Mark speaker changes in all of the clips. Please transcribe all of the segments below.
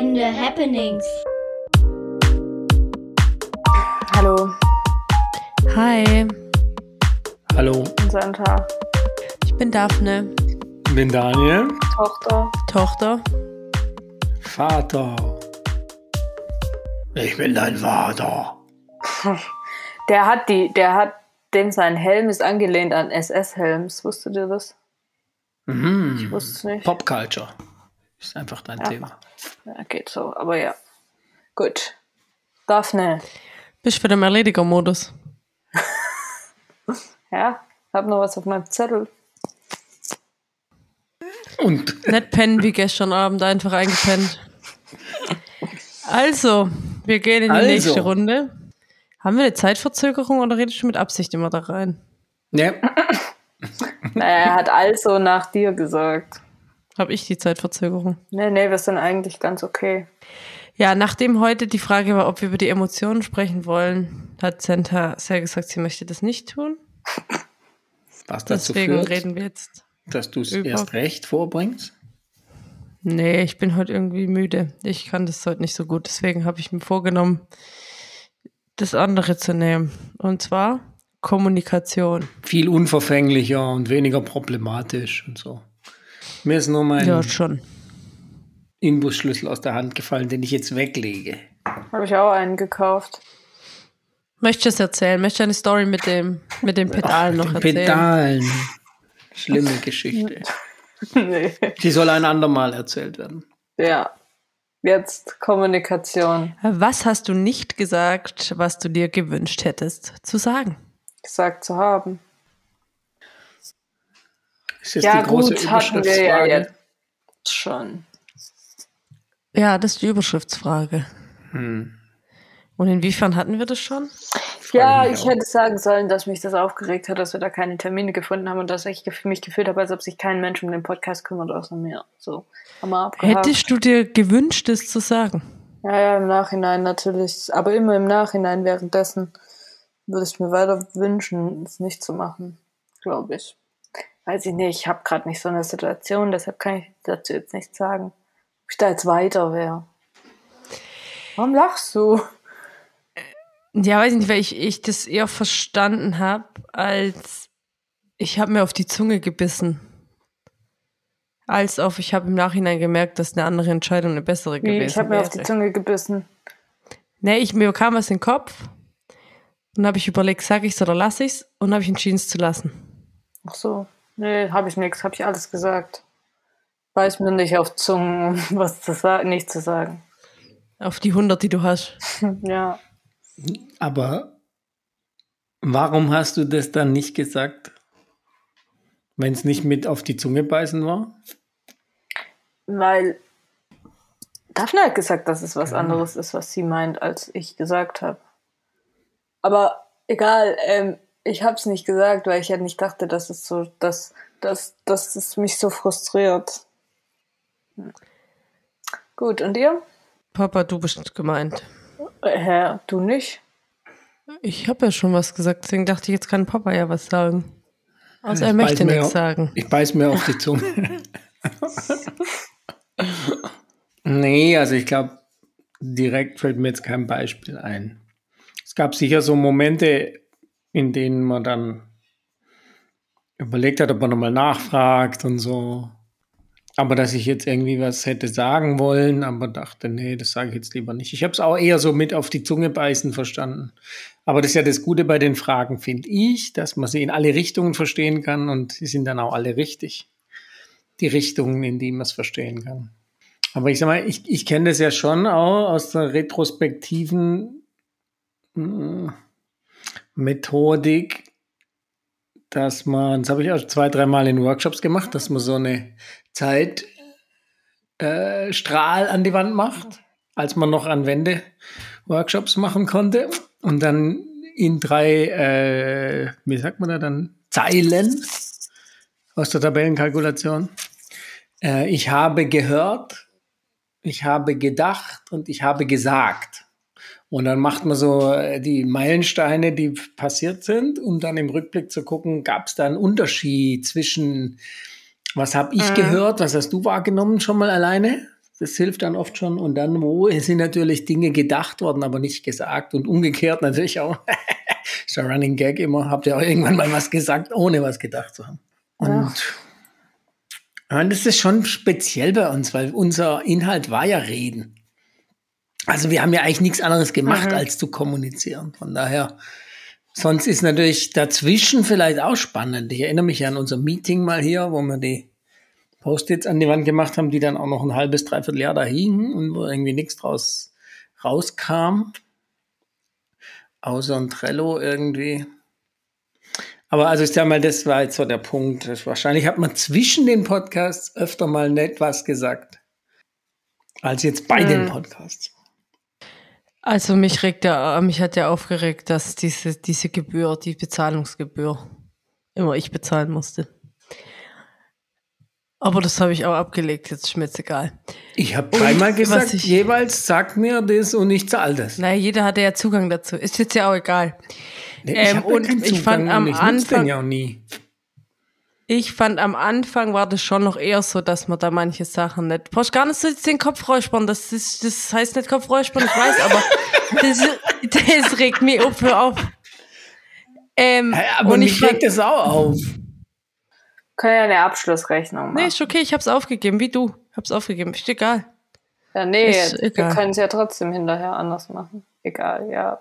Speaker 1: Entscheidende Happenings.
Speaker 2: Hallo,
Speaker 3: Hi,
Speaker 4: Hallo,
Speaker 2: Santa,
Speaker 3: ich bin Daphne,
Speaker 4: ich bin Daniel,
Speaker 2: Tochter.
Speaker 3: Tochter.
Speaker 4: Vater. Ich bin dein Vater.
Speaker 2: Der hat die, der hat, dem sein Helm ist angelehnt an SS-Helms. Wusstet ihr das?
Speaker 4: Mhm.
Speaker 2: Ich wusste es nicht.
Speaker 4: Popculture ist einfach dein Thema.
Speaker 2: Ja, geht so, aber ja. Gut. Daphne,
Speaker 3: Bist für den Erlediger-Modus.
Speaker 2: ja, hab noch was auf meinem Zettel.
Speaker 4: Und
Speaker 3: Nicht pennen wie gestern Abend, einfach eingepennt. Also, wir gehen in die
Speaker 4: Also.
Speaker 3: nächste Runde. Haben wir eine Zeitverzögerung oder redest du mit Absicht immer da rein?
Speaker 4: ne,
Speaker 2: Naja, er hat also nach dir gesagt.
Speaker 3: Habe ich die Zeitverzögerung?
Speaker 2: Nee, nee, wir sind eigentlich ganz okay.
Speaker 3: Ja, nachdem heute die Frage war, ob wir über die Emotionen sprechen wollen, hat Santa sehr gesagt, sie möchte das nicht tun.
Speaker 4: was dazu
Speaker 3: Deswegen
Speaker 4: führt,
Speaker 3: reden wir jetzt.
Speaker 4: dass du es erst recht vorbringst.
Speaker 3: Nee, ich bin heute irgendwie müde. Ich kann das heute nicht so gut. Deswegen habe ich mir vorgenommen, das andere zu nehmen. Und zwar Kommunikation.
Speaker 4: Viel unverfänglicher und weniger problematisch und so. Mir ist nur mein
Speaker 3: Ja, schon.
Speaker 4: Inbusschlüssel aus der Hand gefallen, den ich jetzt weglege.
Speaker 2: Habe ich auch einen gekauft.
Speaker 3: Möchtest du es erzählen? Möchtest du eine Story mit dem, mit dem Pedal noch
Speaker 4: Den
Speaker 3: erzählen?
Speaker 4: Pedalen. Schlimme Geschichte.
Speaker 2: nee.
Speaker 4: Die soll ein andermal erzählt werden.
Speaker 2: Ja. Jetzt Kommunikation.
Speaker 3: Was hast du nicht gesagt, was du dir gewünscht hättest zu sagen?
Speaker 2: gesagt zu haben.
Speaker 4: Ist jetzt
Speaker 2: ja,
Speaker 4: die große
Speaker 2: gut, hatten wir ja jetzt schon.
Speaker 3: Ja, das ist die Überschriftsfrage.
Speaker 4: Hm.
Speaker 3: Und inwiefern hatten wir das schon?
Speaker 2: Ja, ich hätte sagen sollen, dass mich das aufgeregt hat, dass wir da keine Termine gefunden haben und dass ich mich gefühlt habe, als ob sich kein Mensch um den Podcast kümmert, außer mir. So, haben wir abgehakt.
Speaker 3: Hättest du dir gewünscht, es zu sagen?
Speaker 2: Ja, ja, im Nachhinein natürlich. Aber immer im Nachhinein, währenddessen würde ich mir weiter wünschen, es nicht zu machen, glaube ich. Weiß ich nicht, ich habe gerade nicht so eine Situation, deshalb kann ich dazu jetzt nichts sagen. Ob ich da jetzt weiter wäre. Warum lachst du?
Speaker 3: Ja, weiß ich nicht, weil ich, ich das eher verstanden habe, als ich habe mir auf die Zunge gebissen. Als auf, ich habe im Nachhinein gemerkt, dass eine andere Entscheidung eine bessere
Speaker 2: Wie,
Speaker 3: gewesen
Speaker 2: ich habe mir
Speaker 3: wäre.
Speaker 2: auf die Zunge gebissen.
Speaker 3: Nee, ich, mir kam was in den Kopf. Dann habe ich überlegt, sag ich's oder lass ich's? Und habe ich entschieden, es zu lassen.
Speaker 2: Ach so. Nee, habe ich nichts, habe ich alles gesagt. Weiß mir nicht auf Zungen, um was zu sagen, nicht zu sagen.
Speaker 3: Auf die 100, die du hast.
Speaker 2: Ja.
Speaker 4: Aber warum hast du das dann nicht gesagt, wenn es nicht mit auf die Zunge beißen war?
Speaker 2: Weil Daphne hat gesagt, dass es was anderes ist, was sie meint, als ich gesagt habe. Aber egal, ähm, ich habe es nicht gesagt, weil ich ja nicht dachte, dass es so, dass, dass, dass es mich so frustriert. Hm. Gut, und ihr?
Speaker 3: Papa, du bist gemeint.
Speaker 2: Herr, du nicht?
Speaker 3: Ich habe ja schon was gesagt, deswegen dachte ich, jetzt kann Papa ja was sagen. Außer er
Speaker 4: Ich
Speaker 3: möchte nichts
Speaker 4: auf-
Speaker 3: sagen.
Speaker 4: Ich beiß mir auf die Zunge. nee, also ich glaube, direkt fällt mir jetzt kein Beispiel ein. Es gab sicher so Momente, in denen man dann überlegt hat, ob man nochmal nachfragt und so. Aber dass ich jetzt irgendwie was hätte sagen wollen, aber dachte, nee, das sage ich jetzt lieber nicht. Ich habe es auch eher so mit auf die Zunge beißen verstanden. Aber das ist ja das Gute bei den Fragen, finde ich, dass man sie in alle Richtungen verstehen kann und sie sind dann auch alle richtig. Die Richtungen, in die man es verstehen kann. Aber ich sag mal, ich, ich kenne das ja schon auch aus der retrospektiven mm, Methodik, dass man, das habe ich auch zwei, dreimal in Workshops gemacht, dass man so eine Zeit äh, an die Wand macht, als man noch an Wände Workshops machen konnte und dann in drei, äh, wie sagt man da dann, Zeilen aus der Tabellenkalkulation. Äh, ich habe gehört, ich habe gedacht und ich habe gesagt. Und dann macht man so äh, die Meilensteine, die passiert sind, um dann im Rückblick zu gucken, gab es da einen Unterschied zwischen, was habe ich
Speaker 2: Mhm.
Speaker 4: gehört, was hast du wahrgenommen schon mal alleine? Das hilft dann oft schon. Und dann, wo sind natürlich Dinge gedacht worden, aber nicht gesagt. Und umgekehrt natürlich auch. ist ein Running Gag immer. Habt ihr auch irgendwann mal was gesagt, ohne was gedacht zu haben. Und, ja. und das ist schon speziell bei uns, weil unser Inhalt war ja Reden. Also wir haben ja eigentlich nichts anderes gemacht, mhm. als zu kommunizieren. Von daher, sonst ist natürlich dazwischen vielleicht auch spannend. Ich erinnere mich an unser Meeting mal hier, wo wir die Post-its an die Wand gemacht haben, die dann auch noch ein halbes, dreiviertel Jahr da hingen und wo irgendwie nichts draus rauskam. Außer ein Trello irgendwie. Aber also ich sag mal, das war jetzt so der Punkt. Wahrscheinlich hat man zwischen den Podcasts öfter mal nett was gesagt. Als jetzt bei hm. den Podcasts.
Speaker 3: Also mich regt ja, mich hat ja aufgeregt, dass diese, diese Gebühr, die Bezahlungsgebühr, immer ich bezahlen musste. Aber das habe ich auch abgelegt, jetzt ist mir jetzt egal.
Speaker 4: Ich habe dreimal gesagt, ich, jeweils sag mir das und ich zahle das.
Speaker 3: Naja, jeder hatte ja Zugang dazu. Ist jetzt ja auch egal. Nee, ich ähm, und ja ich fand am Anfang. Ja ich fand am Anfang war das schon noch eher so, dass man da manche Sachen nicht. Brauchst gar nicht so den Kopf räuspern. Das, ist, das heißt nicht Kopf räuspern, ich weiß, aber das, das regt mich auf, hör auf.
Speaker 4: Ähm, ja, aber und mich regt das auch auf.
Speaker 2: Können ja eine Abschlussrechnung machen.
Speaker 3: Nee, ist okay, ich hab's aufgegeben, wie du. Hab's aufgegeben, ist egal.
Speaker 2: Ja, nee, ist wir können es ja trotzdem hinterher anders machen. Egal, ja.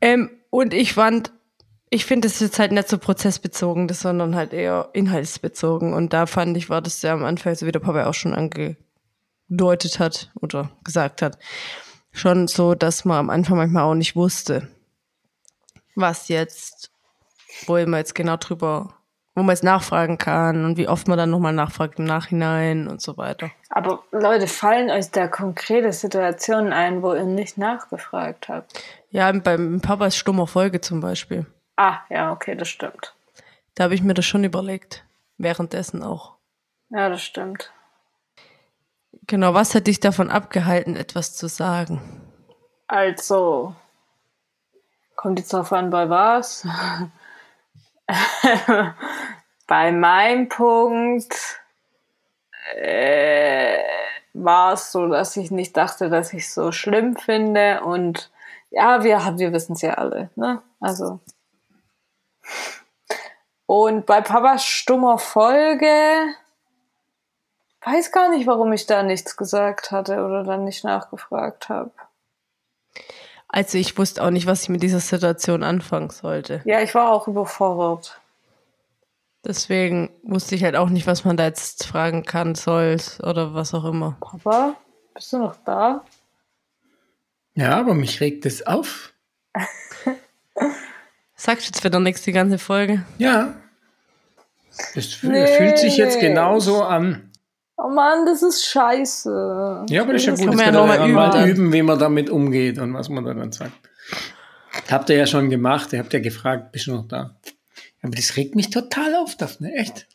Speaker 3: Ähm, und ich fand, ich finde, das ist jetzt halt nicht so prozessbezogen, das, sondern halt eher inhaltsbezogen. Und da fand ich, war das ja am Anfang, so wie der Papa auch schon angedeutet hat oder gesagt hat, schon so, dass man am Anfang manchmal auch nicht wusste, was jetzt, wo man jetzt genau drüber wo man jetzt nachfragen kann und wie oft man dann nochmal nachfragt im Nachhinein und so weiter.
Speaker 2: Aber Leute, fallen euch da konkrete Situationen ein, wo ihr nicht nachgefragt habt?
Speaker 3: Ja, beim Papas stummer Folge zum Beispiel.
Speaker 2: Ah, ja, okay, das stimmt.
Speaker 3: Da habe ich mir das schon überlegt. Währenddessen auch.
Speaker 2: Ja, das stimmt.
Speaker 3: Genau, was hat dich davon abgehalten, etwas zu sagen?
Speaker 2: Also, kommt jetzt drauf an, bei was? bei meinem Punkt äh, war es so, dass ich nicht dachte, dass ich es so schlimm finde. Und ja, wir, wir wissen es ja alle. Ne? Also. Und bei Papas stummer Folge weiß gar nicht, warum ich da nichts gesagt hatte oder dann nicht nachgefragt habe.
Speaker 3: Also ich wusste auch nicht, was ich mit dieser Situation anfangen sollte.
Speaker 2: Ja, ich war auch überfordert.
Speaker 3: Deswegen wusste ich halt auch nicht, was man da jetzt fragen kann, soll oder was auch immer.
Speaker 2: Papa, bist du noch da?
Speaker 4: Ja, aber mich regt es auf.
Speaker 3: Sagst du jetzt wieder nichts die ganze Folge?
Speaker 4: Ja. Es nee. fühlt sich jetzt genauso an.
Speaker 2: Oh Mann, das ist scheiße.
Speaker 4: Ja, aber das ist ja gut, dass wir ja mal, üben, wie man damit umgeht und was man dann sagt. Habt ihr ja schon gemacht, ihr habt ja gefragt, bist du noch da? Aber das regt mich total auf, Daphne, echt.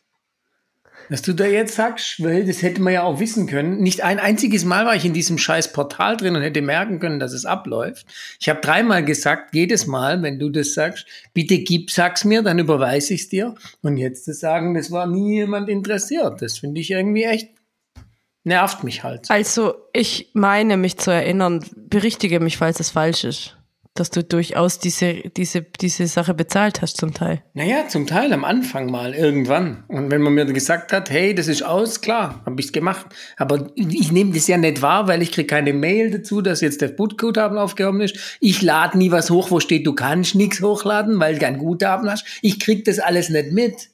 Speaker 4: Dass du da jetzt sagst, weil das hätte man ja auch wissen können. Nicht ein einziges Mal war ich in diesem scheiß Portal drin und hätte merken können, dass es abläuft. Ich habe dreimal gesagt, jedes Mal, wenn du das sagst, bitte gib, sag's mir, dann überweise ich's dir. Und jetzt zu sagen, das war nie jemand interessiert, das finde ich irgendwie echt nervt mich halt.
Speaker 3: Also, ich meine mich zu erinnern, berichtige mich, falls es falsch ist dass du durchaus diese, diese, diese Sache bezahlt hast zum Teil.
Speaker 4: Naja, zum Teil am Anfang mal, irgendwann. Und wenn man mir gesagt hat, hey, das ist aus, klar, habe ich es gemacht. Aber ich nehme das ja nicht wahr, weil ich kriege keine Mail dazu, dass jetzt der Bootguthaben aufgehoben ist. Ich lade nie was hoch, wo steht, du kannst nichts hochladen, weil du kein Guthaben hast. Ich kriege das alles nicht mit.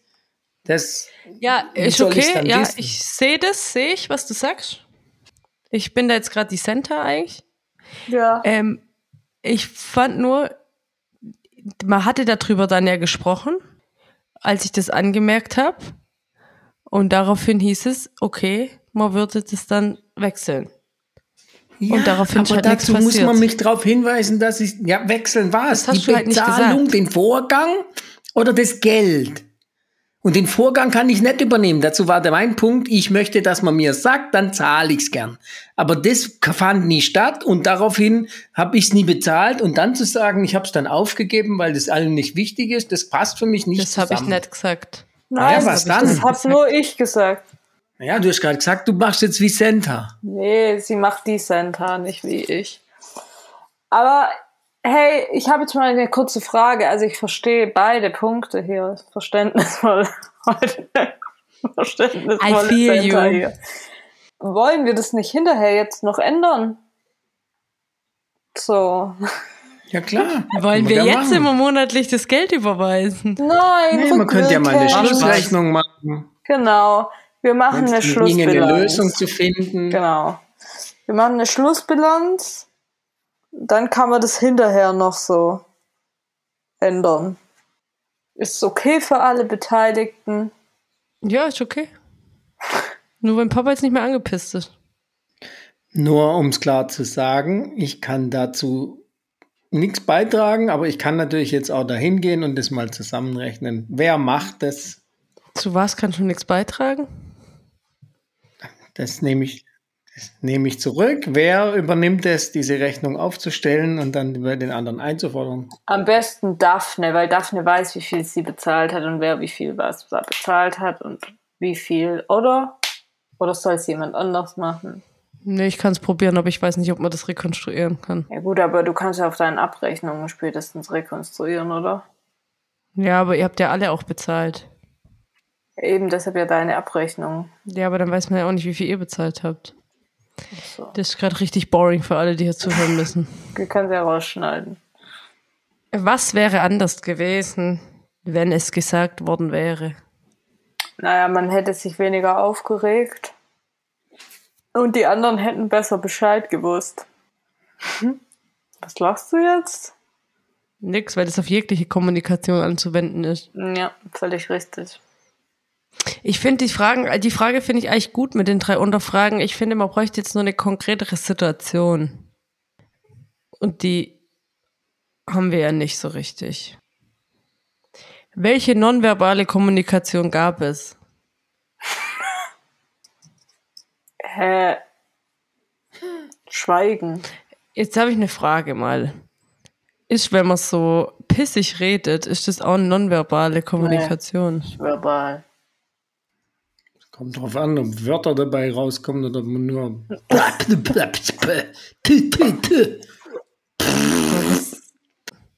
Speaker 4: Das
Speaker 3: ja, ist okay. Ja, wissen? ich sehe das, sehe ich, was du sagst. Ich bin da jetzt gerade die Center eigentlich.
Speaker 2: Ja.
Speaker 3: Ähm, ich fand nur, man hatte darüber dann ja gesprochen, als ich das angemerkt habe. Und daraufhin hieß es, okay, man würde das dann wechseln.
Speaker 4: Ja, und daraufhin aber halt dazu muss man mich darauf hinweisen, dass ich, ja, wechseln war es. Die halt Bezahlung, den Vorgang oder das Geld? Und den Vorgang kann ich nicht übernehmen. Dazu war der mein Punkt, ich möchte, dass man mir sagt, dann zahle ich es gern. Aber das fand nie statt und daraufhin habe ich es nie bezahlt. Und dann zu sagen, ich habe es dann aufgegeben, weil das allen nicht wichtig ist, das passt für mich nicht
Speaker 3: Das habe ich nicht gesagt.
Speaker 2: Nein, naja, was das dann? Das habe nur ich gesagt.
Speaker 4: Ja, du hast gerade gesagt, du machst jetzt wie Santa.
Speaker 2: Nee, sie macht die Santa, nicht wie ich. Aber hey, ich habe jetzt mal eine kurze Frage. Also ich verstehe beide Punkte hier. Verständnisvoll heute. Verständnisvoll
Speaker 3: I feel you.
Speaker 2: hier. Wollen wir das nicht hinterher jetzt noch ändern? So.
Speaker 4: Ja, klar.
Speaker 3: Wollen wir
Speaker 4: gerne
Speaker 3: jetzt
Speaker 4: machen.
Speaker 3: immer monatlich das Geld überweisen?
Speaker 2: Nein,
Speaker 4: Nee, man könnte ja mal eine. Schlussrechnung machen.
Speaker 2: Genau. Wir machen
Speaker 4: Wenn
Speaker 2: eine
Speaker 4: ginge, eine
Speaker 2: Schlussbilanz.
Speaker 4: Lösung zu finden.
Speaker 2: Genau. Wir machen eine Schlussbilanz. Dann kann man das hinterher noch so ändern. Ist es okay für alle Beteiligten?
Speaker 3: Ja, ist okay. Nur wenn Papa jetzt nicht mehr angepisst ist.
Speaker 4: Nur um es klar zu sagen, ich kann dazu nichts beitragen, aber ich kann natürlich jetzt auch dahin gehen und das mal zusammenrechnen. Wer macht das?
Speaker 3: Zu was kannst du nichts beitragen?
Speaker 4: Das nehme ich, nehme ich zurück. Wer übernimmt es, diese Rechnung aufzustellen und dann bei den anderen einzufordern?
Speaker 2: Am besten Daphne, weil Daphne weiß, wie viel sie bezahlt hat und wer wie viel was bezahlt hat und wie viel, oder? Oder soll es jemand anders machen?
Speaker 3: Nee, ich kann es probieren, aber ich weiß nicht, ob man das rekonstruieren kann.
Speaker 2: Ja gut, aber du kannst ja auf deinen Abrechnungen spätestens rekonstruieren, oder?
Speaker 3: Ja, aber ihr habt ja alle auch bezahlt.
Speaker 2: Eben deshalb ja deine Abrechnung.
Speaker 3: Ja, aber dann weiß man ja auch nicht, wie viel ihr bezahlt habt.
Speaker 2: So.
Speaker 3: Das ist gerade richtig boring für alle, die hier zuhören müssen.
Speaker 2: Wir können ja rausschneiden.
Speaker 3: Was wäre anders gewesen, wenn es gesagt worden wäre?
Speaker 2: Naja, man hätte sich weniger aufgeregt. Und die anderen hätten besser Bescheid gewusst. Hm? Was lachst du jetzt?
Speaker 3: Nix, weil das auf jegliche Kommunikation anzuwenden ist.
Speaker 2: Ja, völlig richtig.
Speaker 3: Ich finde die Fragen, die Frage finde ich eigentlich gut mit den drei Unterfragen. Ich finde, man bräuchte jetzt nur eine konkretere Situation. Und die haben wir ja nicht so richtig. Welche nonverbale Kommunikation gab es?
Speaker 2: Hä? Schweigen.
Speaker 3: Jetzt habe ich eine Frage mal. Ist, wenn man so pissig redet, ist das auch eine nonverbale Kommunikation?
Speaker 2: Verbal.
Speaker 4: Kommt drauf an, ob Wörter dabei rauskommen oder ob man nur.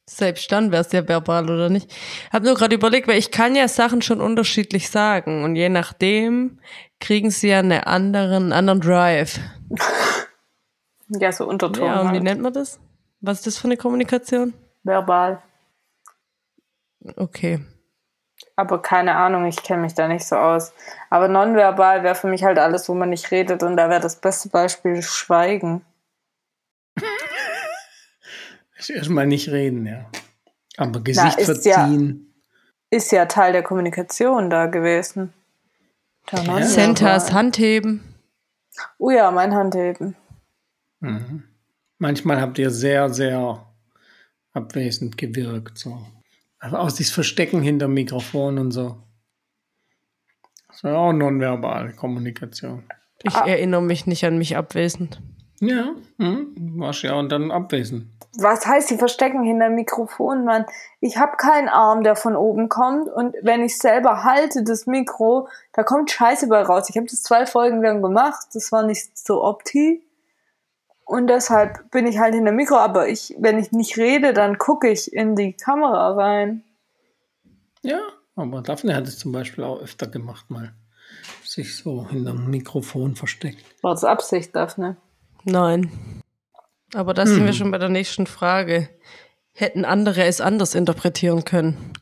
Speaker 3: Selbst dann wäre es ja verbal oder nicht. Hab nur gerade überlegt, weil ich kann ja Sachen schon unterschiedlich sagen und je nachdem kriegen sie ja eine anderen, einen anderen Drive.
Speaker 2: Ja, so Unterton.
Speaker 3: Ja, und wie
Speaker 2: halt.
Speaker 3: nennt man das? Was ist das für eine Kommunikation?
Speaker 2: Verbal.
Speaker 3: Okay.
Speaker 2: Aber keine Ahnung, ich kenne mich da nicht so aus. Aber nonverbal wäre für mich halt alles, wo man nicht redet. Und da wäre das beste Beispiel Schweigen.
Speaker 4: Erstmal nicht reden, ja. Aber Gesicht
Speaker 2: ist ja-
Speaker 4: verziehen.
Speaker 2: Ist ja Teil der Kommunikation da gewesen.
Speaker 3: Centers Handheben.
Speaker 2: Oh ja, mein Handheben.
Speaker 4: Mhm. Manchmal habt ihr sehr, sehr abwesend gewirkt. So. Also auch dieses Verstecken hinter Mikrofon und so. Das war auch nonverbale Kommunikation.
Speaker 3: Ich
Speaker 2: Ah.
Speaker 3: erinnere mich nicht an mich abwesend.
Speaker 4: Ja, du warst ja und dann abwesend.
Speaker 2: Was heißt, sie verstecken hinter Mikrofon, Mann? Ich habe keinen Arm, der von oben kommt. Und wenn ich selber halte, das Mikro, da kommt Scheiße bei raus. Ich habe das zwei Folgen lang gemacht. Das war nicht so opti. Und deshalb bin ich halt hinter dem Mikro. Aber ich, wenn ich nicht rede, dann gucke ich in die Kamera rein.
Speaker 4: Ja, aber Daphne hat es zum Beispiel auch öfter gemacht, mal sich so hinterm Mikrofon versteckt.
Speaker 2: War das Absicht, Daphne?
Speaker 3: Nein. Aber da sind wir schon bei der nächsten Frage. Hätten andere es anders interpretieren können?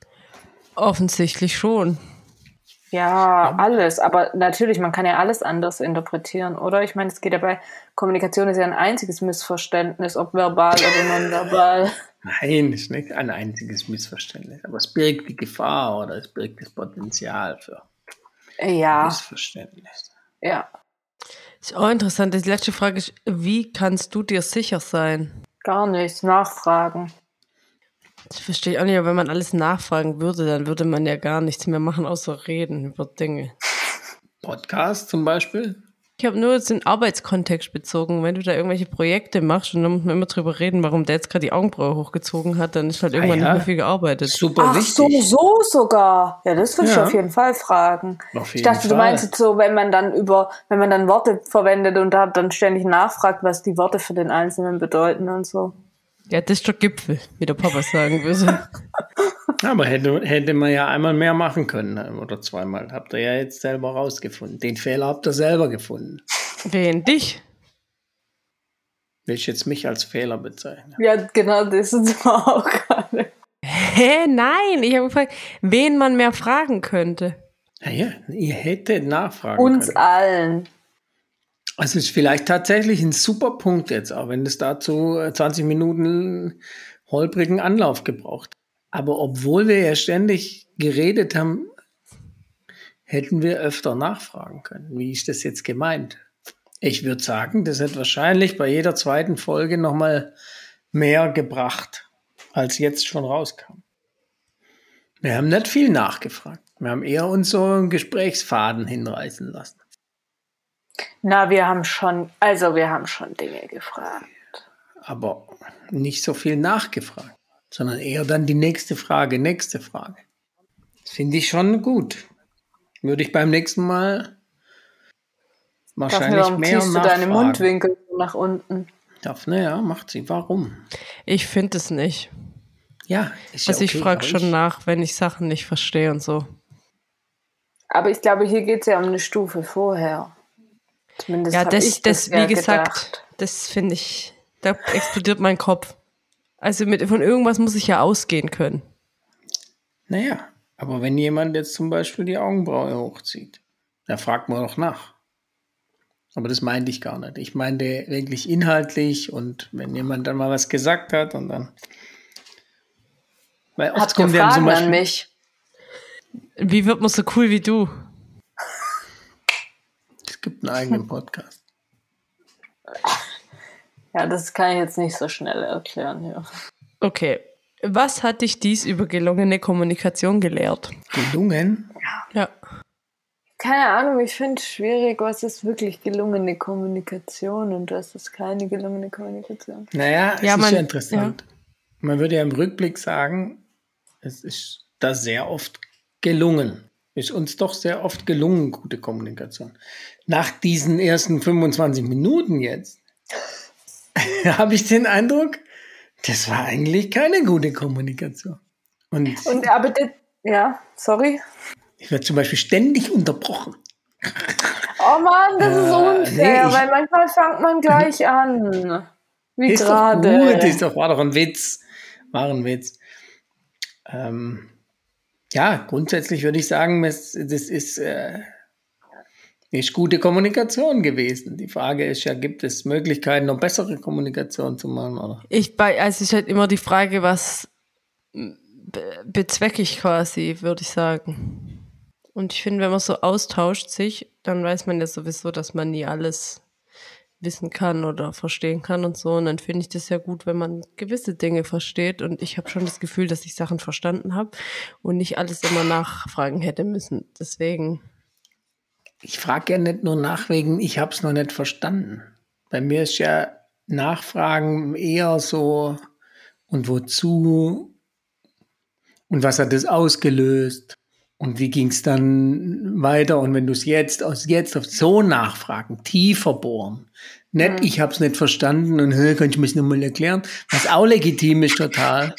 Speaker 3: Offensichtlich schon.
Speaker 2: Ja, alles. Aber natürlich, man kann ja alles anders interpretieren, oder? Ich meine, es geht ja bei Kommunikation ist ja ein einziges Missverständnis, ob verbal oder nonverbal.
Speaker 4: Nein, ist nicht ein einziges Missverständnis. Aber es birgt die Gefahr oder es birgt das Potenzial für
Speaker 2: Ja,
Speaker 4: Missverständnis.
Speaker 2: ja.
Speaker 3: Ist auch interessant. Die letzte Frage ist, wie kannst du dir sicher sein?
Speaker 2: Gar nicht. Nachfragen.
Speaker 3: Das verstehe ich auch nicht, aber wenn man alles nachfragen würde, dann würde man ja gar nichts mehr machen, außer reden über Dinge.
Speaker 4: Podcast zum Beispiel.
Speaker 3: Ich habe nur jetzt den Arbeitskontext bezogen. Wenn du da irgendwelche Projekte machst und dann muss man immer drüber reden, warum der jetzt gerade die Augenbraue hochgezogen hat, dann ist halt irgendwann
Speaker 4: ja.
Speaker 3: nicht mehr viel gearbeitet.
Speaker 4: Super
Speaker 2: Ach
Speaker 4: wichtig.
Speaker 2: so, so sogar. Ja, das würde ich
Speaker 4: Ja.
Speaker 2: auf jeden Fall fragen.
Speaker 4: Auf
Speaker 2: ich
Speaker 4: jeden
Speaker 2: dachte, du
Speaker 4: Fall.
Speaker 2: meinst jetzt so, wenn man dann über, wenn man dann Worte verwendet und da dann ständig nachfragt, was die Worte für den Einzelnen bedeuten und so.
Speaker 3: Ja, das ist der Gipfel, wie der Papa sagen würde.
Speaker 4: Aber hätte, hätte man ja einmal mehr machen können ne? oder zweimal. Habt ihr ja jetzt selber rausgefunden. Den Fehler habt ihr selber gefunden.
Speaker 3: Wen? Dich?
Speaker 4: Will ich jetzt mich als Fehler bezeichnen?
Speaker 2: Ja, genau, das ist mir auch gerade.
Speaker 3: Hä? Nein, ich habe gefragt, wen man mehr fragen könnte.
Speaker 4: Naja, ihr hättet nachfragen
Speaker 2: Uns
Speaker 4: können.
Speaker 2: allen.
Speaker 4: Es ist vielleicht tatsächlich ein super Punkt jetzt, auch wenn es dazu äh, 20 Minuten holprigen Anlauf gebraucht. Aber obwohl wir ja ständig geredet haben, hätten wir öfter nachfragen können. Wie ist das jetzt gemeint? Ich würde sagen, das hat wahrscheinlich bei jeder zweiten Folge nochmal mehr gebracht, als jetzt schon rauskam. Wir haben nicht viel nachgefragt. Wir haben eher uns so einen Gesprächsfaden hinreißen lassen.
Speaker 2: Na, wir haben schon, also wir haben schon Dinge gefragt.
Speaker 4: aber nicht so viel nachgefragt, sondern eher dann die nächste Frage, nächste Frage. Das finde ich schon gut. Würde ich beim nächsten Mal
Speaker 2: Daphne,
Speaker 4: wahrscheinlich
Speaker 2: warum
Speaker 4: mehr
Speaker 2: ziehst du
Speaker 4: nachfragen.
Speaker 2: deine Mundwinkel nach unten?
Speaker 4: Daphne, ja, macht sie. Warum?
Speaker 3: Ich finde es nicht.
Speaker 4: Ja, ist
Speaker 3: Also
Speaker 4: ja
Speaker 3: ich
Speaker 4: okay,
Speaker 3: frage
Speaker 4: aber
Speaker 3: schon
Speaker 4: ich-
Speaker 3: nach, wenn ich Sachen nicht verstehe und so.
Speaker 2: Aber ich glaube, hier geht es ja um eine Stufe vorher. Zumindest
Speaker 3: Ja, das,
Speaker 2: ich
Speaker 3: das,
Speaker 2: ja
Speaker 3: wie gesagt,
Speaker 2: gedacht.
Speaker 3: das finde ich, da explodiert mein Kopf. Also mit, von irgendwas muss ich ja ausgehen können.
Speaker 4: Naja, aber wenn jemand jetzt zum Beispiel die Augenbraue hochzieht, da fragt man doch nach. Aber das meinte ich gar nicht. Ich meinte wirklich inhaltlich und wenn jemand dann mal was gesagt hat und dann. Weil oft kommt ja zum
Speaker 2: Fragen
Speaker 4: Beispiel.
Speaker 2: an mich?
Speaker 3: Wie wird man so cool wie du?
Speaker 4: Gibt einen eigenen Podcast.
Speaker 2: Ja, das kann ich jetzt nicht so schnell erklären hier.
Speaker 3: Okay. Was hat dich dies über gelungene Kommunikation gelehrt?
Speaker 4: Gelungen?
Speaker 3: Ja.
Speaker 2: Keine Ahnung, ich finde es schwierig, was ist wirklich gelungene Kommunikation und was ist keine gelungene Kommunikation.
Speaker 4: Naja, es
Speaker 3: Ja,
Speaker 4: ist
Speaker 3: man-
Speaker 4: ja interessant. Man würde ja im Rückblick sagen, es ist da sehr oft gelungen. Ist uns doch sehr oft gelungen, gute Kommunikation. Nach diesen ersten 25 Minuten jetzt habe ich den Eindruck, das war eigentlich keine gute Kommunikation. Und,
Speaker 2: Und aber das, ja, sorry.
Speaker 4: ich werde zum Beispiel ständig unterbrochen.
Speaker 2: Oh Mann, das ist
Speaker 4: Äh,
Speaker 2: unfair,
Speaker 4: nee, ich-
Speaker 2: weil manchmal fängt man gleich an. Wie gerade.
Speaker 4: gut, ist doch, war doch ein Witz. War ein Witz. Ähm, ja, grundsätzlich würde ich sagen, es, das ist, äh, ist gute Kommunikation gewesen. Die Frage ist ja, gibt es Möglichkeiten, noch bessere Kommunikation zu machen? Oder?
Speaker 3: Ich bei, also es ist halt immer die Frage, was be bezwecke ich quasi, würde ich sagen. Und ich finde, wenn man so austauscht sich, dann weiß man ja sowieso, dass man nie alles wissen kann oder verstehen kann und so. Und dann finde ich das ja gut, wenn man gewisse Dinge versteht. Und ich habe schon das Gefühl, dass ich Sachen verstanden habe und nicht alles immer nachfragen hätte müssen. Deswegen.
Speaker 4: Ich frage ja nicht nur nach wegen, ich habe es noch nicht verstanden. Bei mir ist ja Nachfragen eher so, und wozu? Und was hat das ausgelöst? Und wie ging es dann weiter? Und wenn du es jetzt aus jetzt auf so nachfragen, tiefer bohren, nicht, ich habe es nicht verstanden und hey, kann ich mir das nochmal erklären, was auch legitim ist total.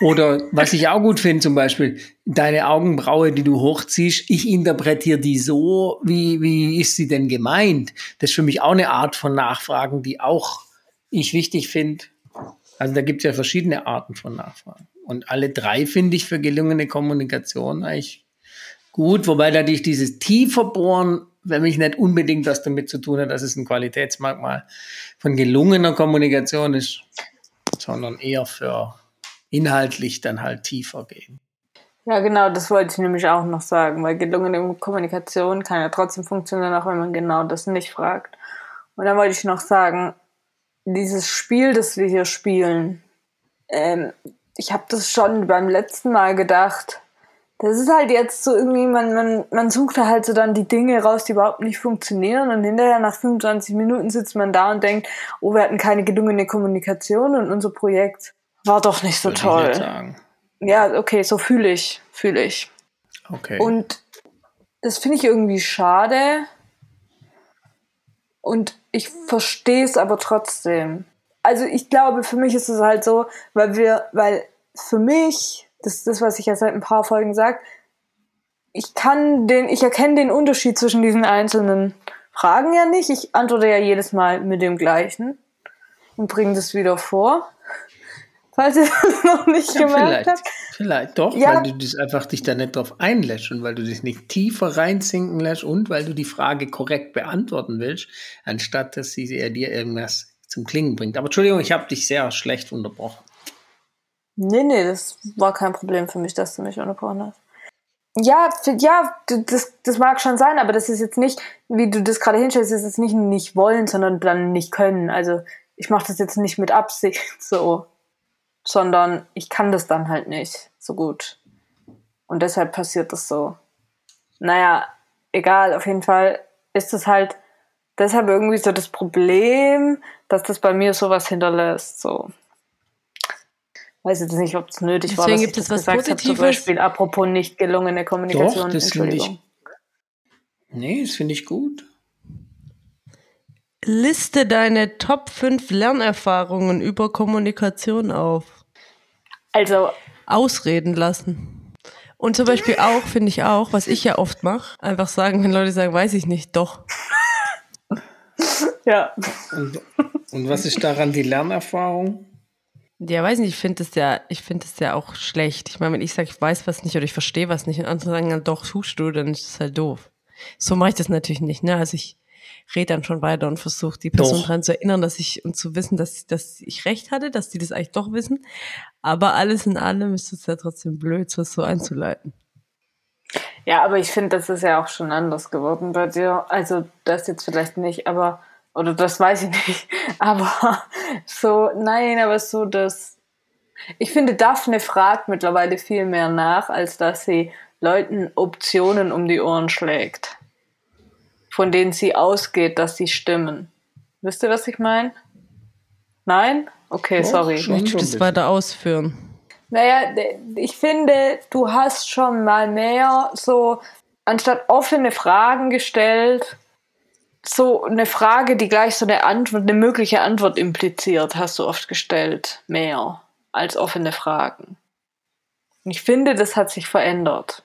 Speaker 4: Oder was ich auch gut finde, zum Beispiel, deine Augenbraue, die du hochziehst, ich interpretiere die so, wie, wie ist sie denn gemeint? Das ist für mich auch eine Art von Nachfragen, die auch ich wichtig finde. Also da gibt es ja verschiedene Arten von Nachfragen. Und alle drei finde ich für gelungene Kommunikation eigentlich gut, wobei natürlich dieses tiefer Bohren für mich nicht unbedingt was damit zu tun hat, dass es ein Qualitätsmerkmal von gelungener Kommunikation ist, sondern eher für inhaltlich dann halt tiefer gehen.
Speaker 2: Ja, genau, das wollte ich nämlich auch noch sagen, weil gelungene Kommunikation kann ja trotzdem funktionieren, auch wenn man genau das nicht fragt. Und dann wollte ich noch sagen, dieses Spiel, das wir hier spielen, ähm, ich habe das schon beim letzten Mal gedacht, das ist halt jetzt so irgendwie, man, man, man sucht da halt so dann die Dinge raus, die überhaupt nicht funktionieren und hinterher nach 25 Minuten sitzt man da und denkt, oh, wir hatten keine gelungene Kommunikation und unser Projekt war doch nicht so
Speaker 4: Würde
Speaker 2: toll.
Speaker 4: Ich nicht.
Speaker 2: Ja, okay, so fühle ich, fühle ich.
Speaker 4: Okay.
Speaker 2: Und das finde ich irgendwie schade. Und ich verstehe es aber trotzdem. Also ich glaube, für mich ist es halt so, weil wir, weil für mich, das ist das, was ich ja seit ein paar Folgen sage, ich kann den, ich erkenne den Unterschied zwischen diesen einzelnen Fragen ja nicht. Ich antworte ja jedes Mal mit dem gleichen und bringe das wieder vor. Falls ihr das noch nicht
Speaker 4: ja,
Speaker 2: gemerkt
Speaker 4: vielleicht,
Speaker 2: habt.
Speaker 4: vielleicht doch,
Speaker 2: Ja.
Speaker 4: weil du das einfach dich da nicht drauf einlässt und weil du dich nicht tiefer reinsinken lässt und weil du die Frage korrekt beantworten willst, anstatt dass sie dir dir irgendwas zum Klingen bringt. Aber Entschuldigung, ich habe dich sehr schlecht unterbrochen.
Speaker 2: Nee, nee, das war kein Problem für mich, dass du mich unterbrochen hast. Ja, ja, das, das mag schon sein, aber das ist jetzt nicht, wie du das gerade hinstellst, ist jetzt nicht nicht wollen, sondern dann nicht können. Also ich mache das jetzt nicht mit Absicht so, sondern ich kann das dann halt nicht so gut. Und deshalb passiert das so. Naja, egal, auf jeden Fall ist es halt deshalb irgendwie so das Problem, dass das bei mir sowas hinterlässt. So. Weiß jetzt nicht, ob es nötig war,
Speaker 3: Deswegen
Speaker 2: dass
Speaker 3: gibt
Speaker 2: ich
Speaker 3: es was
Speaker 2: gesagt habe, zum
Speaker 3: Positives.
Speaker 2: Beispiel apropos nicht gelungene Kommunikation.
Speaker 4: Doch, das finde ich-. Nee, das finde ich gut.
Speaker 3: Liste deine Top 5 Lernerfahrungen über Kommunikation auf.
Speaker 2: Also,
Speaker 3: Ausreden lassen. Und zum Beispiel auch, finde ich auch, was ich ja oft mache, einfach sagen, wenn Leute sagen, weiß ich nicht, doch.
Speaker 2: ja.
Speaker 4: Und, und was ist daran die Lernerfahrung?
Speaker 3: Ja, weiß nicht, ich finde das ja, ich finde das ja auch schlecht. Ich meine, wenn ich sage, ich weiß was nicht oder ich verstehe was nicht und andere sagen dann doch, tust du, dann ist das halt doof. So mache ich das natürlich nicht, ne? Also ich rede dann schon weiter und versuche die Person
Speaker 4: Doch.
Speaker 3: daran zu erinnern, dass ich und zu wissen, dass, dass ich recht hatte, dass die das eigentlich doch wissen. Aber alles in allem ist es ja trotzdem blöd, so so einzuleiten.
Speaker 2: Ja, aber ich finde, das ist ja auch schon anders geworden bei dir. Also das jetzt vielleicht nicht, aber oder das weiß ich nicht. Aber so, nein, aber so das. Ich finde, Daphne fragt mittlerweile viel mehr nach, als dass sie Leuten Optionen um die Ohren schlägt, von denen sie ausgeht, dass sie stimmen. Wisst ihr, was ich meine? Nein? Okay,
Speaker 4: Doch,
Speaker 2: sorry.
Speaker 4: so ein
Speaker 3: das weiter ausführen?
Speaker 2: Naja, ich finde, du hast schon mal mehr so, anstatt offene Fragen gestellt, so eine Frage, die gleich so eine Antwort, eine mögliche Antwort impliziert, hast du oft gestellt. Mehr als offene Fragen. Und ich finde, das hat sich verändert.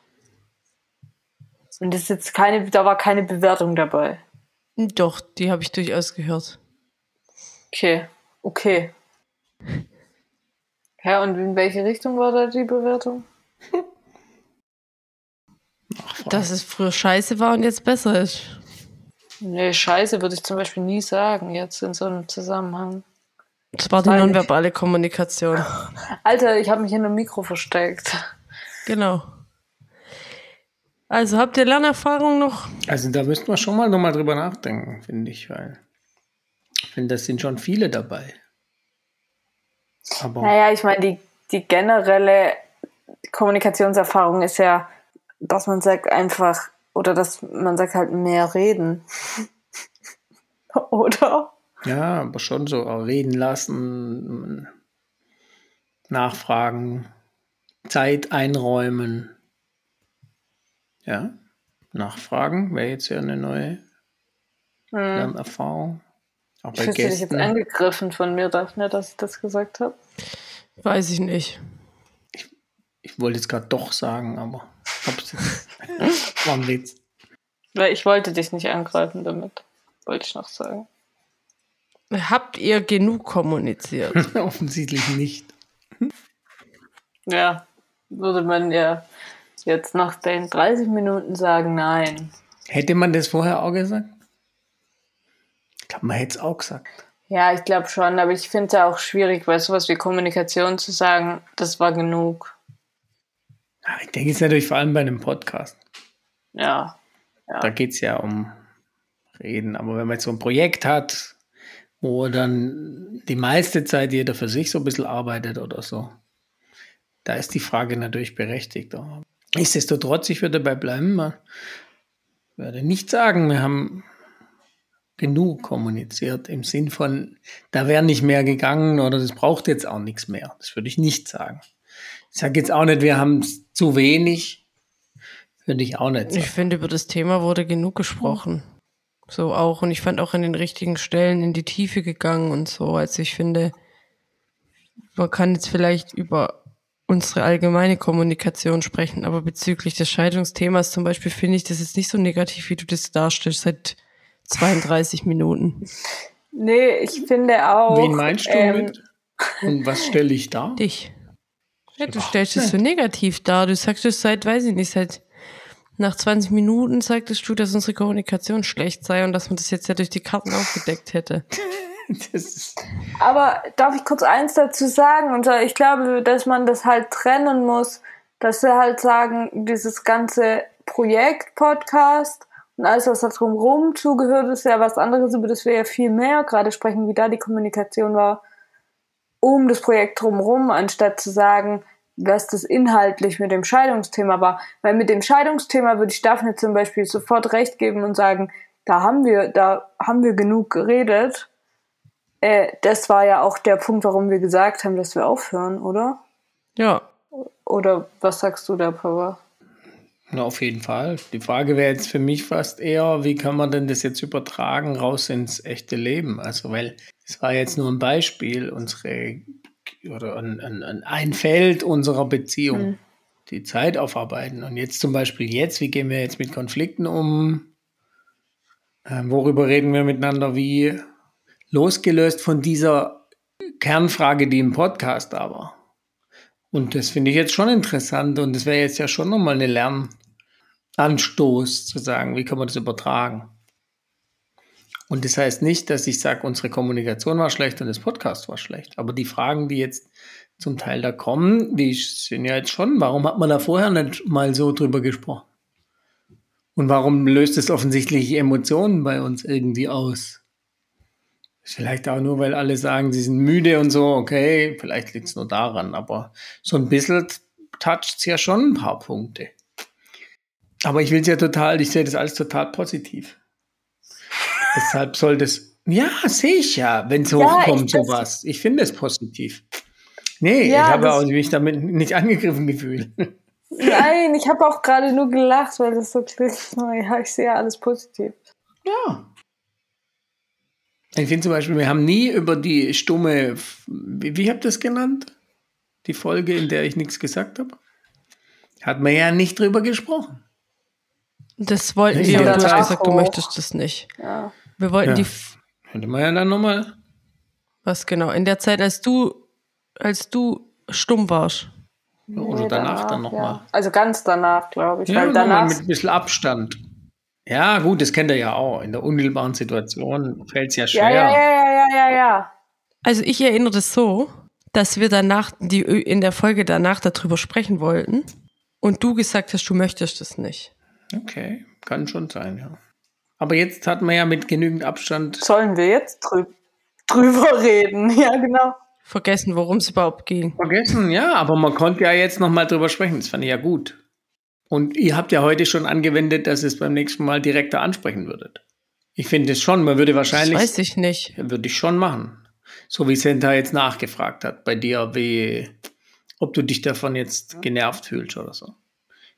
Speaker 2: Und das ist jetzt keine, da war keine Bewertung dabei.
Speaker 3: Doch, die habe ich durchaus gehört.
Speaker 2: Okay, okay. Ja, und in welche Richtung war da die Bewertung?
Speaker 3: Dass es früher scheiße war und jetzt besser ist.
Speaker 2: Nee, scheiße würde ich zum Beispiel nie sagen, jetzt in so einem Zusammenhang.
Speaker 3: Das war die nonverbale Kommunikation.
Speaker 2: Alter, ich habe mich in einem Mikro versteckt.
Speaker 3: Genau. Also habt ihr Lernerfahrung noch?
Speaker 4: Also da müssten wir schon mal nochmal drüber nachdenken, finde ich, weil ich finde, das sind schon viele dabei. Aber
Speaker 2: Naja, ich meine, die, die generelle Kommunikationserfahrung ist ja, dass man sagt einfach, oder dass man sagt halt mehr reden. oder?
Speaker 4: ja, aber schon so auch reden lassen, nachfragen, Zeit einräumen. Ja, nachfragen wäre jetzt ja eine neue Lernerfahrung. Auch bei
Speaker 2: Fühlst du dich jetzt
Speaker 4: Gästen.
Speaker 2: angegriffen von mir, Daphne, dass ich das gesagt habe?
Speaker 3: Weiß ich nicht.
Speaker 4: Ich wollte jetzt gerade doch sagen, aber hab's jetzt. War ein Witz.
Speaker 2: Weil ich wollte dich nicht angreifen damit. Wollte ich noch sagen.
Speaker 3: Habt ihr genug kommuniziert?
Speaker 4: Offensichtlich nicht.
Speaker 2: Ja, würde man ja jetzt nach den 30 Minuten sagen, nein.
Speaker 4: Hätte man das vorher auch gesagt? Ich glaube, man hätte es auch gesagt.
Speaker 2: Ja, ich glaube schon, aber ich finde es ja auch schwierig, bei sowas wie Kommunikation zu sagen, das war genug.
Speaker 4: Ja, Ich denke, es ist natürlich vor allem bei einem Podcast.
Speaker 2: Ja.
Speaker 4: Da geht es ja um Reden. Aber wenn man jetzt so ein Projekt hat, wo dann die meiste Zeit jeder für sich so ein bisschen arbeitet oder so, da ist die Frage natürlich berechtigt. Aber Nichtsdestotrotz, ich würde dabei bleiben, man würde nicht sagen, wir haben genug kommuniziert im Sinn von, da wäre nicht mehr gegangen oder das braucht jetzt auch nichts mehr. Das würde ich nicht sagen. Ich sage jetzt auch nicht, wir haben zu wenig. Würde ich auch nicht sagen.
Speaker 3: Ich finde, über das Thema wurde genug gesprochen. So auch. Und ich fand auch an den richtigen Stellen in die Tiefe gegangen und so. Also ich finde, man kann jetzt vielleicht über unsere allgemeine Kommunikation sprechen, aber bezüglich des Scheidungsthemas zum Beispiel finde ich das jetzt nicht so negativ, wie du das darstellst seit 32 Minuten.
Speaker 2: Nee, ich finde auch.
Speaker 4: Wen meinst du
Speaker 2: ähm,
Speaker 4: mit? Und was stelle ich da?
Speaker 3: Dich. Ja, du stellst es so negativ dar. Du sagst es seit, weiß ich nicht, seit nach 20 Minuten sagtest du, dass unsere Kommunikation schlecht sei und dass man das jetzt ja durch die Karten aufgedeckt hätte.
Speaker 4: Das ist,
Speaker 2: Aber darf ich kurz eins dazu sagen? Und ich glaube, dass man das halt trennen muss, dass wir halt sagen, dieses ganze Projekt-Podcast und alles, was da drumherum zugehört, ist ja was anderes, über das wir ja viel mehr gerade sprechen, wie da die Kommunikation war, um das Projekt drumherum, anstatt zu sagen, was das inhaltlich mit dem Scheidungsthema war. Weil mit dem Scheidungsthema würde ich Daphne zum Beispiel sofort recht geben und sagen, da haben wir, da haben wir genug geredet. Äh, das war ja auch der Punkt, warum wir gesagt haben, dass wir aufhören, oder?
Speaker 3: Ja.
Speaker 2: Oder was sagst du da, Papa?
Speaker 4: na, auf jeden Fall. Die Frage wäre jetzt für mich fast eher, wie kann man denn das jetzt übertragen raus ins echte Leben? Also, weil es war jetzt nur ein Beispiel, unsere oder ein, ein, ein Feld unserer Beziehung,
Speaker 2: Mhm.
Speaker 4: die Zeit aufarbeiten. Und jetzt zum Beispiel jetzt, wie gehen wir jetzt mit Konflikten um? Ähm, worüber reden wir miteinander? Wie losgelöst von dieser Kernfrage, die im Podcast da war. Und das finde ich jetzt schon interessant und das wäre jetzt ja schon nochmal eine Lernanstoß zu sagen, wie kann man das übertragen. Und das heißt nicht, dass ich sage, unsere Kommunikation war schlecht und das Podcast war schlecht. Aber die Fragen, die jetzt zum Teil da kommen, die sind ja jetzt schon, warum hat man da vorher nicht mal so drüber gesprochen? Und warum löst es offensichtlich Emotionen bei uns irgendwie aus? Vielleicht auch nur, weil alle sagen, sie sind müde und so, okay, vielleicht liegt es nur daran, aber so ein bisschen toucht es ja schon ein paar Punkte. Aber ich will es ja total, ich sehe das alles total positiv. Deshalb soll das, ja, sehe ich ja, wenn es
Speaker 2: Ja,
Speaker 4: hochkommt,
Speaker 2: ich-
Speaker 4: sowas. Ich finde es positiv. Nee,
Speaker 2: Ja,
Speaker 4: ich habe auch mich damit nicht angegriffen gefühlt.
Speaker 2: Nein, ich habe auch gerade nur gelacht, weil das so klingt. Ja, ich sehe ja alles positiv.
Speaker 4: Ja. Ich finde zum Beispiel, wir haben nie über die stumme, wie, wie habt ihr das genannt? Die Folge, in der ich nichts gesagt habe? Hat man ja nicht drüber gesprochen.
Speaker 3: Das wollten
Speaker 4: Ja,
Speaker 3: wir und du
Speaker 2: danach
Speaker 3: hast gesagt, du möchtest das nicht.
Speaker 2: Ja.
Speaker 3: Wir wollten
Speaker 4: Ja.
Speaker 3: die,
Speaker 4: Könnte man ja dann nochmal.
Speaker 3: was genau, in der Zeit, als du, als du stumm warst.
Speaker 4: Oder
Speaker 2: Nee,
Speaker 4: danach, dann nochmal.
Speaker 2: Ja. Also ganz danach, glaube ich.
Speaker 4: Ja,
Speaker 2: weil danach.
Speaker 4: mit ein bisschen Abstand. Ja, gut, das kennt ihr ja auch. In der unmittelbaren Situation fällt es ja schwer.
Speaker 2: Ja, ja, ja, ja, ja, ja, ja.
Speaker 3: Also ich erinnere das so, dass wir danach, die in der Folge danach darüber sprechen wollten und du gesagt hast, du möchtest es nicht.
Speaker 4: Okay, kann schon sein, ja. Aber jetzt hat man ja mit genügend Abstand
Speaker 2: Sollen wir jetzt drü drüber reden? Ja, genau.
Speaker 3: Vergessen, worum es überhaupt ging.
Speaker 4: Vergessen, ja, aber man konnte ja jetzt nochmal drüber sprechen. Das fand ich ja gut. Und ihr habt ja heute schon angewendet, dass ihr es beim nächsten Mal direkter ansprechen würdet. Ich finde es schon, man würde
Speaker 3: Das
Speaker 4: wahrscheinlich,
Speaker 3: weiß ich nicht.
Speaker 4: würde ich schon machen. So wie Senta jetzt nachgefragt hat bei dir, wie, ob du dich davon jetzt genervt fühlst oder so.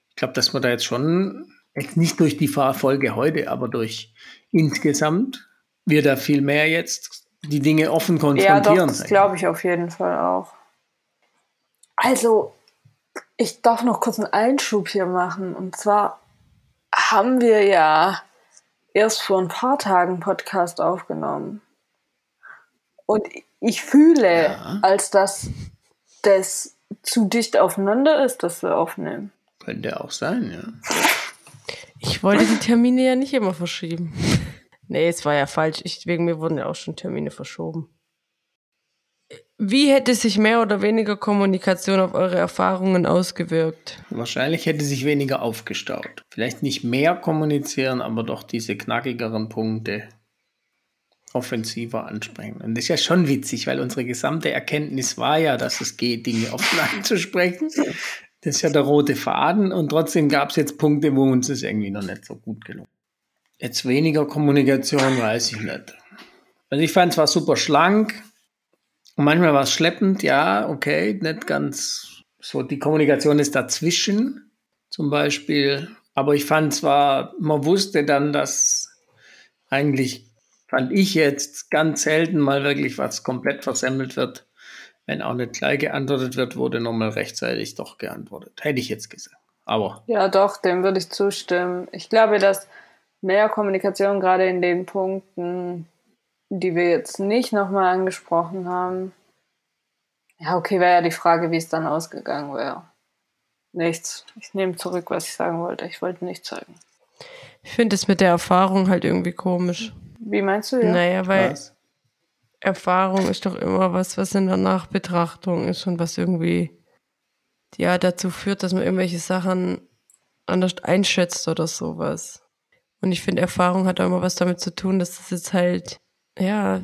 Speaker 4: Ich glaube, dass man da jetzt schon, jetzt nicht durch die Folge heute, aber durch insgesamt, wir da viel mehr jetzt die Dinge offen
Speaker 2: Ja,
Speaker 4: konfrontieren.
Speaker 2: doch, das glaube ich auf jeden Fall auch. Also, ich darf noch kurz einen Einschub hier machen. Und zwar haben wir ja erst vor ein paar Tagen Podcast aufgenommen. Und ich fühle,
Speaker 4: Ja.
Speaker 2: als dass das zu dicht aufeinander ist, dass wir aufnehmen.
Speaker 4: Könnte auch sein, ja.
Speaker 3: Ich wollte die Termine ja nicht immer verschieben. Nee, es war ja falsch. Ich, wegen mir wurden ja auch schon Termine verschoben. Wie hätte sich mehr oder weniger Kommunikation auf eure Erfahrungen ausgewirkt?
Speaker 4: Wahrscheinlich hätte sich weniger aufgestaut. Vielleicht nicht mehr kommunizieren, aber doch diese knackigeren Punkte offensiver ansprechen. Und das ist ja schon witzig, weil unsere gesamte Erkenntnis war ja, dass es geht, Dinge offen anzusprechen. Das ist ja der rote Faden und trotzdem gab es jetzt Punkte, wo uns das irgendwie noch nicht so gut gelungen. Jetzt weniger Kommunikation, weiß ich nicht. Also ich fand es war super schlank. Und manchmal war es schleppend, ja, okay, nicht ganz so. Die Kommunikation ist dazwischen, zum Beispiel. Aber ich fand zwar, man wusste dann, dass eigentlich, fand ich jetzt ganz selten mal wirklich was komplett versemmelt wird. Wenn auch nicht gleich geantwortet wird, wurde nochmal rechtzeitig doch geantwortet. Hätte ich jetzt gesagt. Aber.
Speaker 2: Ja, doch, dem würde ich zustimmen. Ich glaube, dass mehr Kommunikation gerade in den Punkten, die wir jetzt nicht nochmal angesprochen haben. Ja, okay, wäre ja die Frage, wie es dann ausgegangen wäre. Nichts. Ich nehme zurück, was ich sagen wollte. Ich wollte nichts sagen.
Speaker 3: Ich finde es mit der Erfahrung halt irgendwie komisch.
Speaker 2: Wie meinst du ja?
Speaker 3: Naja, weil was? Erfahrung ist doch immer was, was in der Nachbetrachtung ist und was irgendwie ja dazu führt, dass man irgendwelche Sachen anders einschätzt oder sowas. Und ich finde, Erfahrung hat auch immer was damit zu tun, dass das jetzt halt, ja,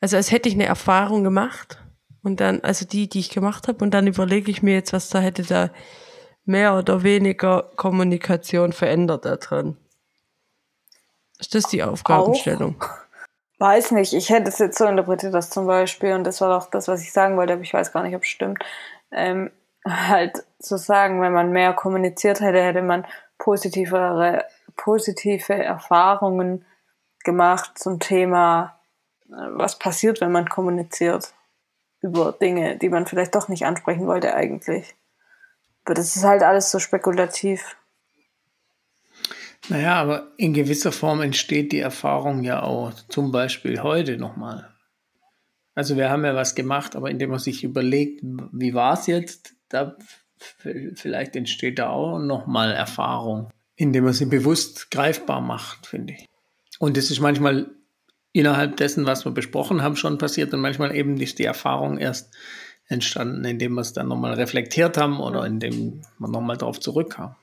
Speaker 3: also als hätte ich eine Erfahrung gemacht und dann, also die, die ich gemacht habe, und dann überlege ich mir jetzt, was da hätte da mehr oder weniger Kommunikation verändert da drin. Ist das die Aufgabenstellung?
Speaker 2: Auch? Weiß nicht, ich hätte es jetzt so interpretiert, dass zum Beispiel, und das war doch das, was ich sagen wollte, aber ich weiß gar nicht, ob es stimmt, ähm, halt zu sagen, wenn man mehr kommuniziert hätte, hätte man positivere positive Erfahrungen gemacht zum Thema, äh, was passiert, wenn man kommuniziert über Dinge, die man vielleicht doch nicht ansprechen wollte eigentlich. Aber das ist halt alles so spekulativ.
Speaker 4: Naja, aber in gewisser Form entsteht die Erfahrung ja auch zum Beispiel heute nochmal. Also wir haben ja was gemacht, aber indem man sich überlegt, wie war es jetzt, da vielleicht entsteht da auch nochmal Erfahrung indem man sie bewusst greifbar macht, finde ich. Und das ist manchmal innerhalb dessen, was wir besprochen haben, schon passiert und manchmal eben ist die Erfahrung erst entstanden, indem wir es dann nochmal reflektiert haben oder indem man nochmal darauf zurückkam.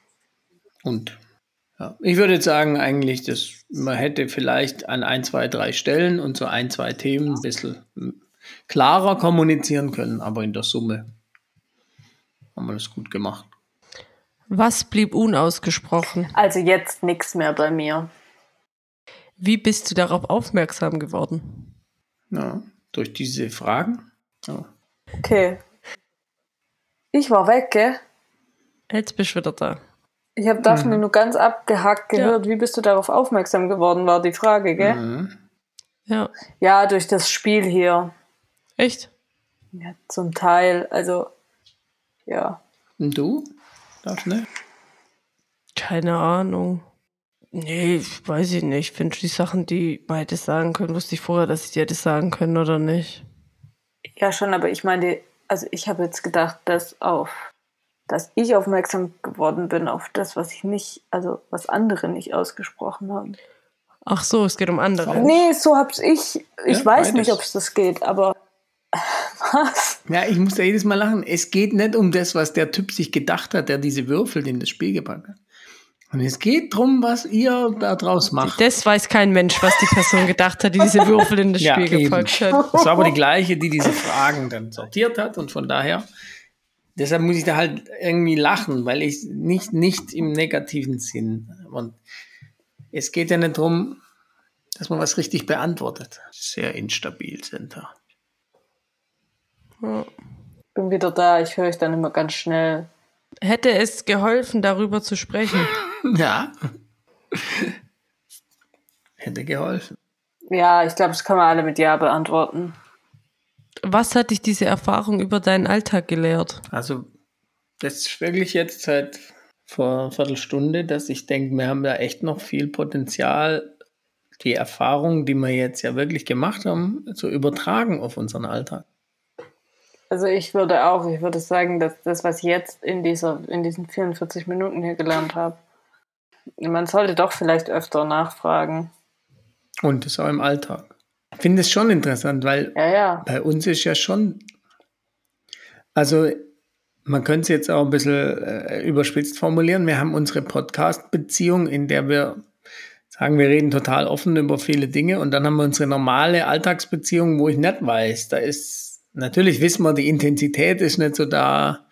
Speaker 4: Und ja, ich würde jetzt sagen, eigentlich, dass man hätte vielleicht an ein, zwei, drei Stellen und so ein, zwei Themen ein bisschen klarer kommunizieren können, aber in der Summe haben wir das gut gemacht.
Speaker 3: Was blieb unausgesprochen?
Speaker 2: Also jetzt nichts mehr bei mir.
Speaker 3: Wie bist du darauf aufmerksam geworden?
Speaker 4: Ja, durch diese Fragen. Ja.
Speaker 2: Okay. Ich war weg, gell?
Speaker 3: Jetzt bist du wieder da.
Speaker 2: Ich habe Daphne mhm. nur ganz abgehackt gehört. Ja. Wie bist du darauf aufmerksam geworden, war die Frage, gell? Mhm.
Speaker 3: Ja.
Speaker 2: Ja, durch das Spiel hier.
Speaker 3: Echt?
Speaker 2: Ja, zum Teil. Also, ja.
Speaker 4: Und du? Daphne?
Speaker 3: Keine Ahnung. Nee, weiß ich nicht. Ich finde die Sachen, die man hätte sagen können, wusste ich vorher, dass ich die hätte sagen können oder nicht.
Speaker 2: Ja, schon, aber ich meine, also ich habe jetzt gedacht, dass auf, dass ich aufmerksam geworden bin auf das, was ich nicht, also was andere nicht ausgesprochen haben.
Speaker 3: Ach so, es geht um andere.
Speaker 2: Nee, so hab's ich. Ich ja, weiß nicht, ob es das geht, aber
Speaker 4: was? Ja, ich muss da jedes Mal lachen. Es geht nicht um das, was der Typ sich gedacht hat, der diese Würfel in das Spiel gepackt hat. Und es geht darum, was ihr da draus macht.
Speaker 3: Das weiß kein Mensch, was die Person gedacht hat, die diese Würfel in das Spiel ja, gepackt hat.
Speaker 4: Das war aber die gleiche, die diese Fragen dann sortiert hat. Und von daher, deshalb muss ich da halt irgendwie lachen, weil ich nicht, nicht im negativen Sinn. Und es geht ja nicht darum, dass man was richtig beantwortet. Sehr instabil sind da.
Speaker 2: Ja. Bin wieder da, ich höre euch dann immer ganz schnell.
Speaker 3: Hätte es geholfen, darüber zu sprechen?
Speaker 4: ja. Hätte geholfen.
Speaker 2: Ja, ich glaube, das kann man alle mit Ja beantworten.
Speaker 3: Was hat dich diese Erfahrung über deinen Alltag gelehrt?
Speaker 4: Also, das ist wirklich jetzt seit vor einer Viertelstunde, dass ich denke, wir haben da echt noch viel Potenzial, die Erfahrung, die wir jetzt ja wirklich gemacht haben, zu übertragen auf unseren Alltag.
Speaker 2: Also ich würde auch, ich würde sagen, dass das, was ich jetzt in, dieser, in diesen 44 Minuten hier gelernt habe, man sollte doch vielleicht öfter nachfragen.
Speaker 4: Und das auch im Alltag. Ich finde es schon interessant, weil
Speaker 2: ja, ja.
Speaker 4: bei uns ist ja schon, also man könnte es jetzt auch ein bisschen äh, überspitzt formulieren. Wir haben unsere Podcast-Beziehung, in der wir sagen, wir reden total offen über viele Dinge und dann haben wir unsere normale Alltagsbeziehung, wo ich nicht weiß, da ist natürlich wissen wir, die Intensität ist nicht so da.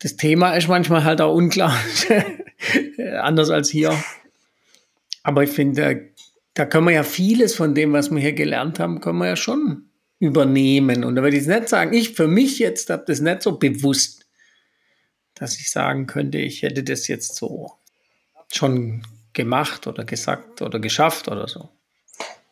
Speaker 4: das Thema ist manchmal halt auch unklar, anders als hier. Aber ich finde, da können wir ja vieles von dem, was wir hier gelernt haben, können wir ja schon übernehmen. Und da würde ich nicht sagen, ich für mich jetzt habe das nicht so bewusst, dass ich sagen könnte, ich hätte das jetzt so schon gemacht oder gesagt oder geschafft oder so.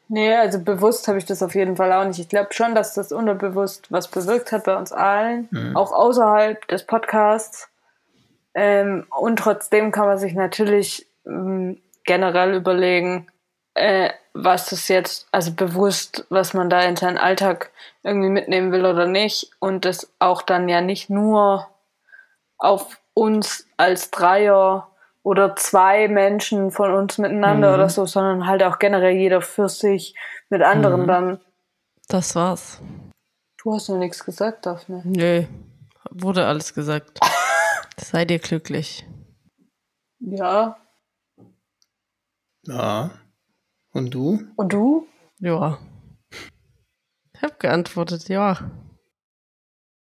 Speaker 2: Nee, also bewusst habe ich das auf jeden Fall auch nicht. Ich glaube schon, dass das unterbewusst was bewirkt hat bei uns allen, mhm. auch außerhalb des Podcasts. Ähm, und trotzdem kann man sich natürlich ähm, generell überlegen, äh, was das jetzt, also bewusst, was man da in seinen Alltag irgendwie mitnehmen will oder nicht. Und das auch dann ja nicht nur auf uns als Dreier oder zwei Menschen von uns miteinander mhm. oder so, sondern halt auch generell jeder für sich mit anderen mhm. dann.
Speaker 3: Das war's.
Speaker 2: Du hast noch nichts gesagt, Daphne.
Speaker 3: Nö, wurde alles gesagt. Sei dir glücklich.
Speaker 2: Ja.
Speaker 4: Ja. Und du?
Speaker 2: Und du?
Speaker 3: Ja. Ich hab geantwortet, ja.